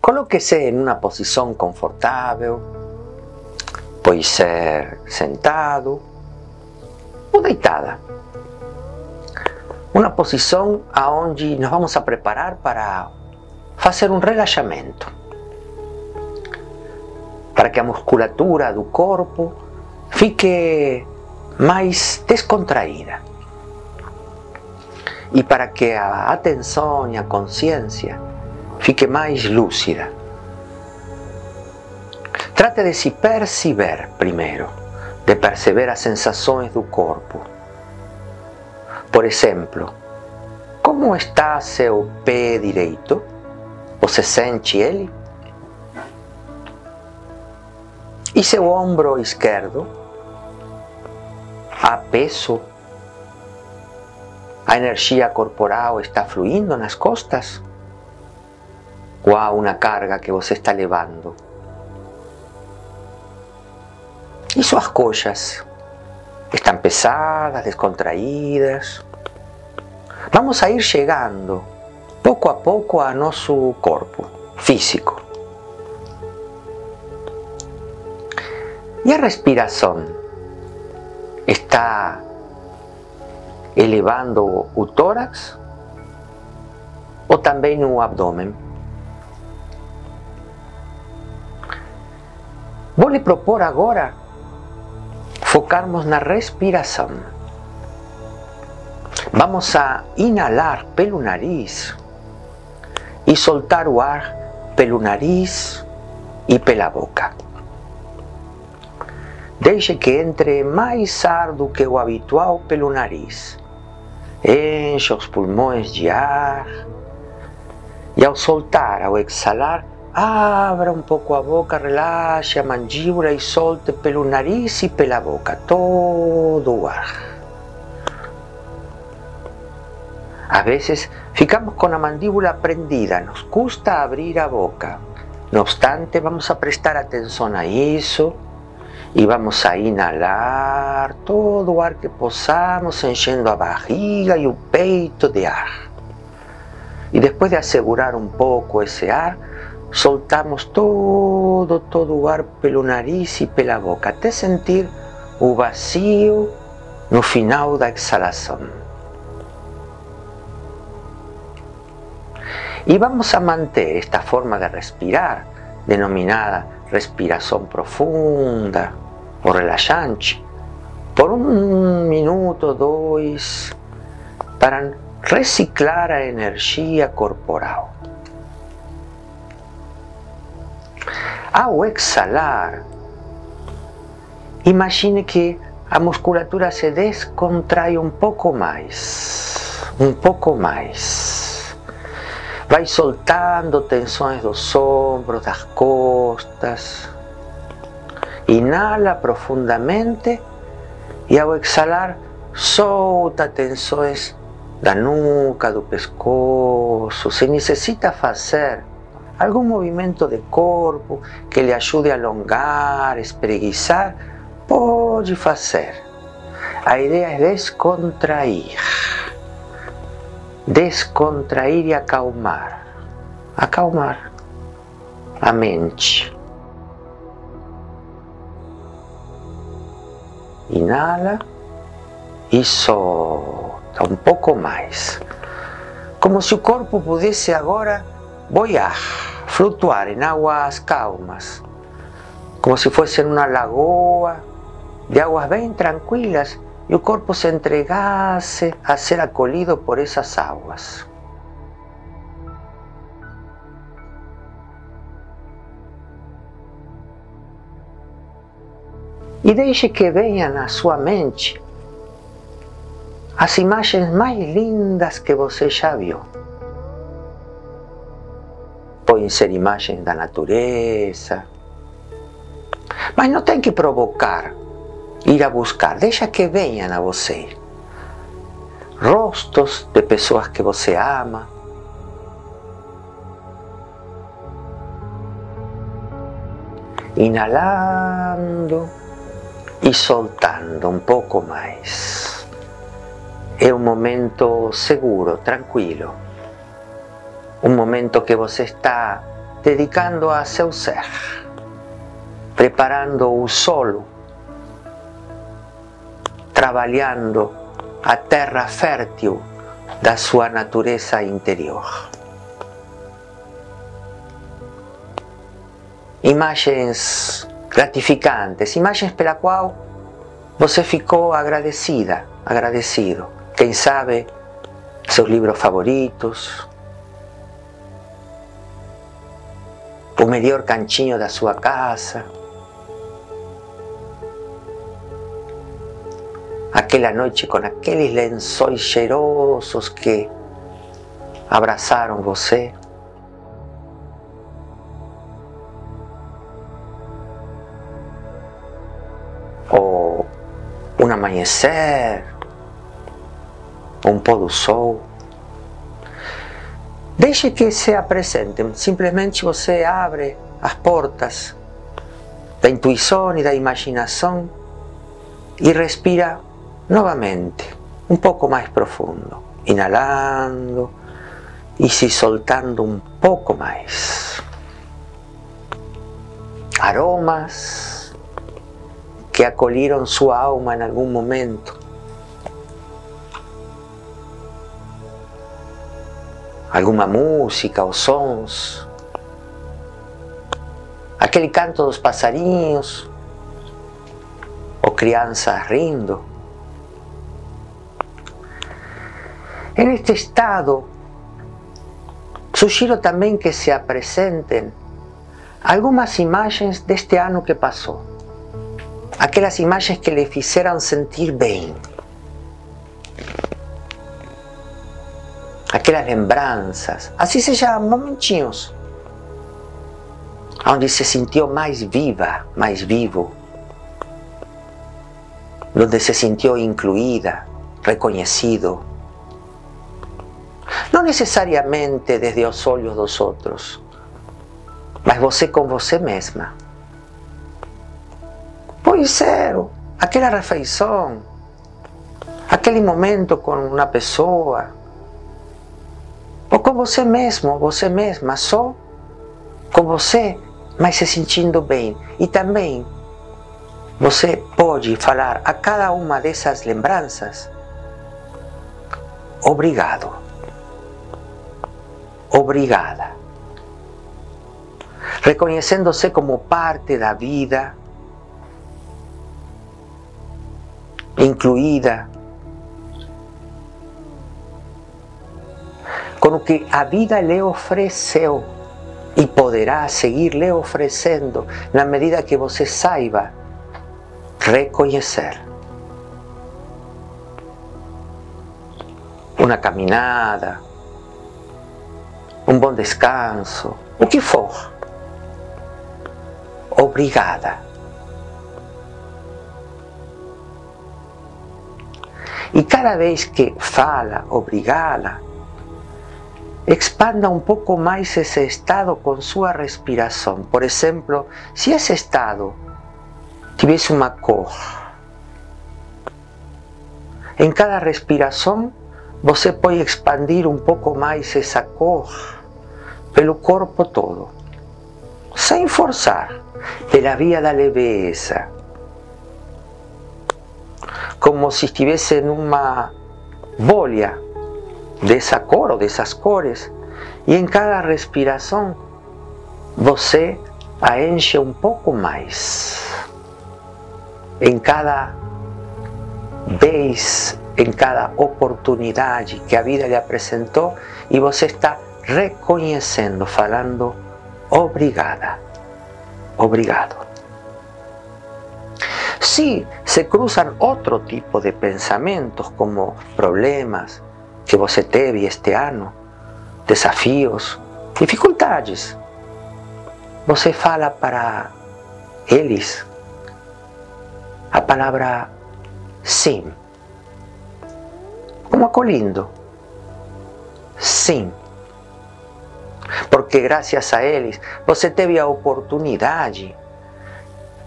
Colóquese em uma posição confortável, pode ser sentado ou deitada. Uma posição aonde nos vamos a preparar para fazer um relaxamento, para que a musculatura do corpo fique mais descontraída e para que a atenção e a consciência fique mais lúcida. Trate de se perceber primeiro, de perceber as sensações do corpo. Por exemplo, como está seu pé direito? Você sente ele? E seu ombro esquerdo? Há peso? A energia corporal está fluindo nas costas? Ou há uma carga que você está levando? E suas coxas? Estão pesadas, descontraídas? Vamos a ir chegando pouco a pouco a nosso corpo físico. E a respiração está elevando o tórax ou também o abdômen? Vou lhe propor agora focarmos na respiração. Vamos a inhalar pelo nariz e soltar o ar pelo nariz e pela boca. Deixe que entre mais ar do que o habitual pelo nariz. Enche os pulmões de ar e ao soltar, ao exalar, Abra um pouco a boca, relaxe a mandíbula e solte pelo nariz e pela boca todo ar. Às vezes ficamos com a mandíbula prendida, nos custa abrir a boca. No obstante, vamos a prestar atenção a isso e vamos a inhalar todo ar que possamos, enchendo a barriga e o peito de ar. E depois de assegurar um pouco esse ar, soltamos todo, todo o ar pelo nariz e pela boca, até sentir o vazio no final da exalação. E vamos a manter esta forma de respirar, denominada respiração profunda ou relaxante, por um minuto, dois, para reciclar a energia corporal. Ao exalar, imagine que a musculatura se descontrai um pouco mais, um pouco mais. Vai soltando tensões dos ombros, das costas. Inhala profundamente e ao exalar, solta tensões da nuca, do pescoço. Se necessita fazer algún movimiento de corpo que le ayude a alongar, espreguizar, pode fazer. A ideia é descontrair. Descontrair e acalmar. Acalmar a mente. Inhala e solta um pouco mais. Como se o corpo pudesse agora boiar flutuar en aguas calmas, como si fuese en una lagoa de aguas bien tranquilas y el cuerpo se entregase a ser acolido por esas aguas. E deixe que venham à sua mente as imagens mais lindas que você já viu. Podem ser imagens da natureza. Mas não tem que provocar, ir a buscar, deixa que venham a você. Rostos de pessoas que você ama. Inalando e soltando um pouco mais. É um momento seguro, tranquilo. Un momento que vos está dedicando a seu ser, preparando o solo, trabalhando a terra fértil da sua natureza interior. Imagens gratificantes, imagens pela qual você ficou agradecida, agradecido. Quem sabe seus livros favoritos, o melhor cantinho da sua casa, aquela noite com aqueles lençóis cheirosos que abraçaram você. Ou um amanhecer, um pôr do sol. Deixe que se apresentem, simplesmente você abre as portas da intuição e da imaginação e respira novamente, un poco más profundo, inhalando y si soltando un poco más. Aromas que acolieron su alma en algún momento. Alguna música o sons. Aquel canto dos passarinhos o crianças rindo. En este estado, sugiero también que se presenten algunas imágenes de este año que pasó. Aquellas imágenes que le hicieran sentir bien. Aquellas lembranzas, así se llaman, momentinhos, donde se sintió más viva, más vivo, donde se sintió incluida, reconocido, não necessariamente desde os olhos dos outros, mas você com você mesma. Pode ser aquela refeição, aquele momento com uma pessoa, ou com você mesmo, você mesma, só com você, mas se sentindo bem. E também você pode falar a cada uma dessas lembranças: obrigado obrigada, reconociéndose como parte de la vida, incluida, con lo que a vida le ofreceu y poderá seguirle ofreciendo la medida que você saiba reconocer. Una caminada, um bom descanso, o que for. Obrigada. E cada vez que fala obrigada, expanda um pouco mais esse estado com sua respiração. Por exemplo, se esse estado tivesse uma cor, em cada respiração você pode expandir um pouco mais essa cor pelo corpo todo, sem forçar, pela via da leveza, como se estivesse numa bolha dessa cor ou dessas cores, e em cada respiração você a enche um pouco mais. Em cada vez, em cada oportunidade que a vida lhe apresentou, e você está reconhecendo, falando obrigada, obrigado. Si se cruzan otro tipo de pensamientos como problemas que você teve este ano, desafios, dificuldades, você fala para eles a palavra sim, como acolindo. Sim, porque graças a eles você teve a oportunidade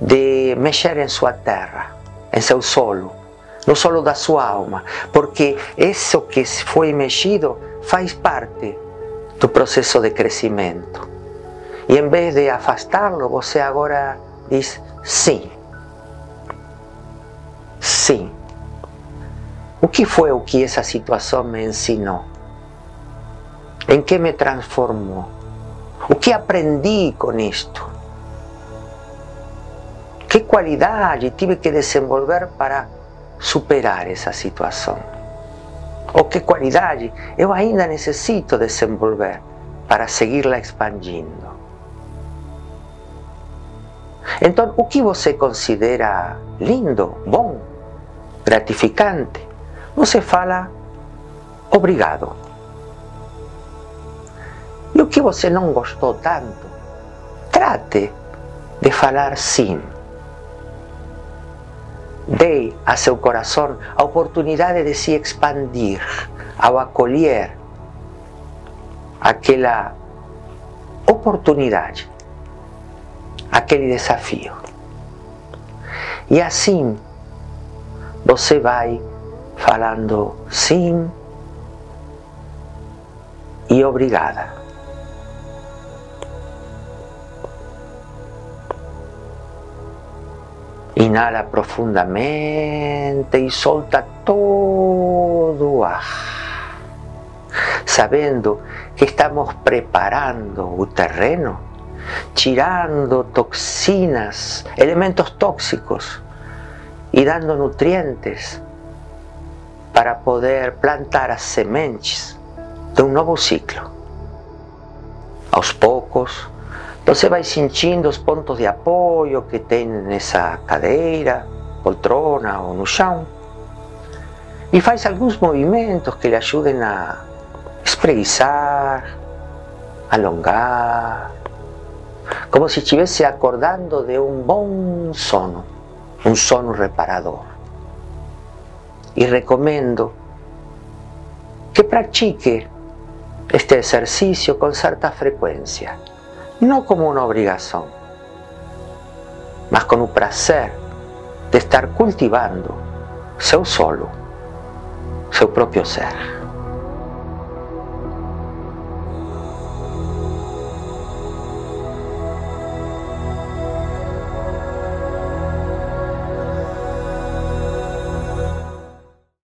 de mexer em sua terra, em seu solo, no solo da sua alma, porque isso que foi mexido faz parte do processo de crescimento. E em vez de afastá-lo, você agora diz sim. Sim. O que foi o que essa situação me ensinou? Em que me transformou? O que aprendi com isto? Que qualidade tive que desenvolver para superar essa situação? Ou que qualidade eu ainda necessito desenvolver para seguirla expandindo? Então, o que você considera lindo, bom, gratificante? Você fala obrigado. E o que você não gostou tanto? Trate de falar sim. Dê a seu coração a oportunidade de se expandir ao acolher aquela oportunidade, aquele desafio. E assim você vai falando sim e obrigada. Inhala profundamente e solta todo o ar, sabendo que estamos preparando o terreno, tirando toxinas, elementos tóxicos e dando nutrientes para poder plantar as sementes de um novo ciclo. Aos poucos, você vai sentindo os pontos de apoio que tem nessa cadeira, poltrona ou no chão. E faz alguns movimentos que lhe ajudem a espreguiçar, alongar, como se estivesse acordando de um bom sono, um sono reparador. E recomendo que pratique este exercício com certa frequência no como una obligación, mas con un placer de estar cultivando seu solo, seu propio ser.